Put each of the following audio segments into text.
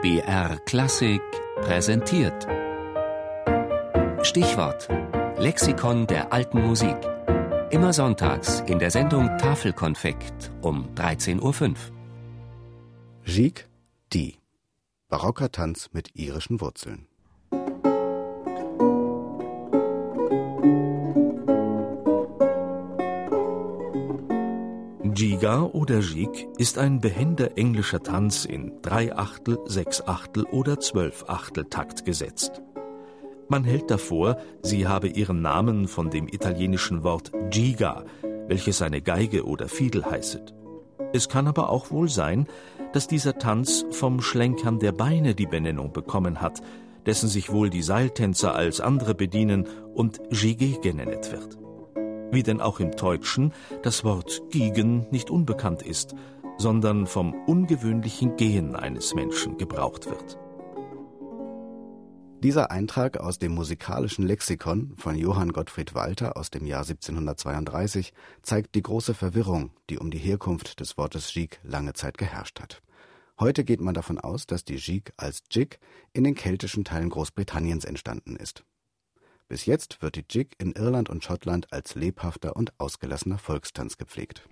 BR Klassik präsentiert. Stichwort: Lexikon der alten Musik. Immer sonntags in der Sendung Tafelkonfekt um 13.05 Uhr. Gigue, die. Barocker Tanz mit irischen Wurzeln. Giga oder Jig ist ein behender englischer Tanz in Dreiachtel, Sechsachtel oder Zwölfachtel Takt gesetzt. Man hält davor, sie habe ihren Namen von dem italienischen Wort Giga, welches eine Geige oder Fiedel heißet. Es kann aber auch wohl sein, dass dieser Tanz vom Schlenkern der Beine die Benennung bekommen hat, dessen sich wohl die Seiltänzer als andere bedienen und Gigue genennet wird wie denn auch im Deutschen das Wort Giegen nicht unbekannt ist, sondern vom ungewöhnlichen Gehen eines Menschen gebraucht wird. Dieser Eintrag aus dem musikalischen Lexikon von Johann Gottfried Walter aus dem Jahr 1732 zeigt die große Verwirrung, die um die Herkunft des Wortes Gigue lange Zeit geherrscht hat. Heute geht man davon aus, dass die Gigue als Jig in den keltischen Teilen Großbritanniens entstanden ist. Bis jetzt wird die Jig in Irland und Schottland als lebhafter und ausgelassener Volkstanz gepflegt.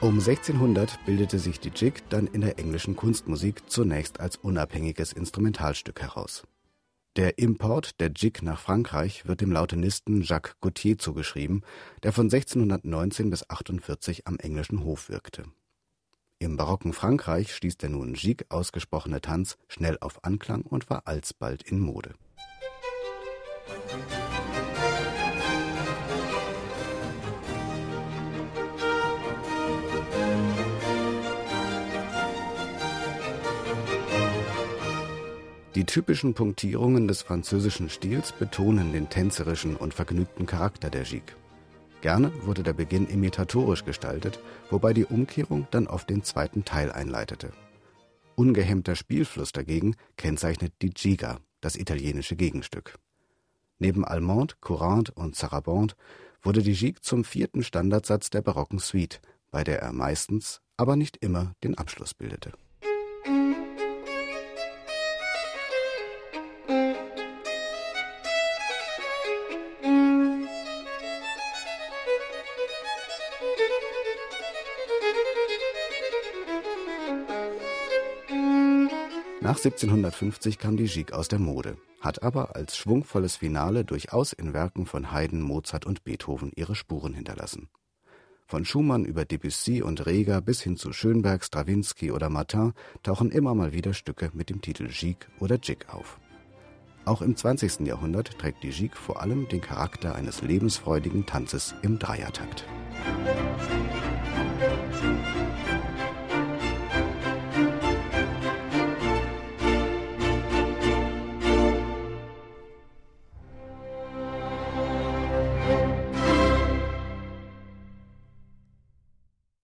Um 1600 bildete sich die Jig dann in der englischen Kunstmusik zunächst als unabhängiges Instrumentalstück heraus. Der Import der Jig nach Frankreich wird dem Lautenisten Jacques Gautier zugeschrieben, der von 1619 bis 48 am englischen Hof wirkte. Im barocken Frankreich stieß der nun Gigue ausgesprochene Tanz schnell auf Anklang und war alsbald in Mode Die typischen Punktierungen des französischen Stils betonen den tänzerischen und vergnügten Charakter der Gigue. Gerne wurde der Beginn imitatorisch gestaltet, wobei die Umkehrung dann oft den zweiten Teil einleitete. Ungehemmter Spielfluss dagegen kennzeichnet die Giga, das italienische Gegenstück. Neben Allemande, Courante und Sarabande wurde die Gigue zum vierten Standardsatz der barocken Suite, bei der er meistens, aber nicht immer den Abschluss bildete Nach 1750 kam die Gigue aus der Mode, hat aber als schwungvolles Finale durchaus in Werken von Haydn, Mozart und Beethoven ihre Spuren hinterlassen. Von Schumann über Debussy und Reger bis hin zu Schönberg, Strawinski oder Martin tauchen immer mal wieder Stücke mit dem Titel Gigue oder Jig auf. Auch im 20. Jahrhundert trägt die Gigue vor allem den Charakter eines lebensfreudigen Tanzes im Dreiertakt.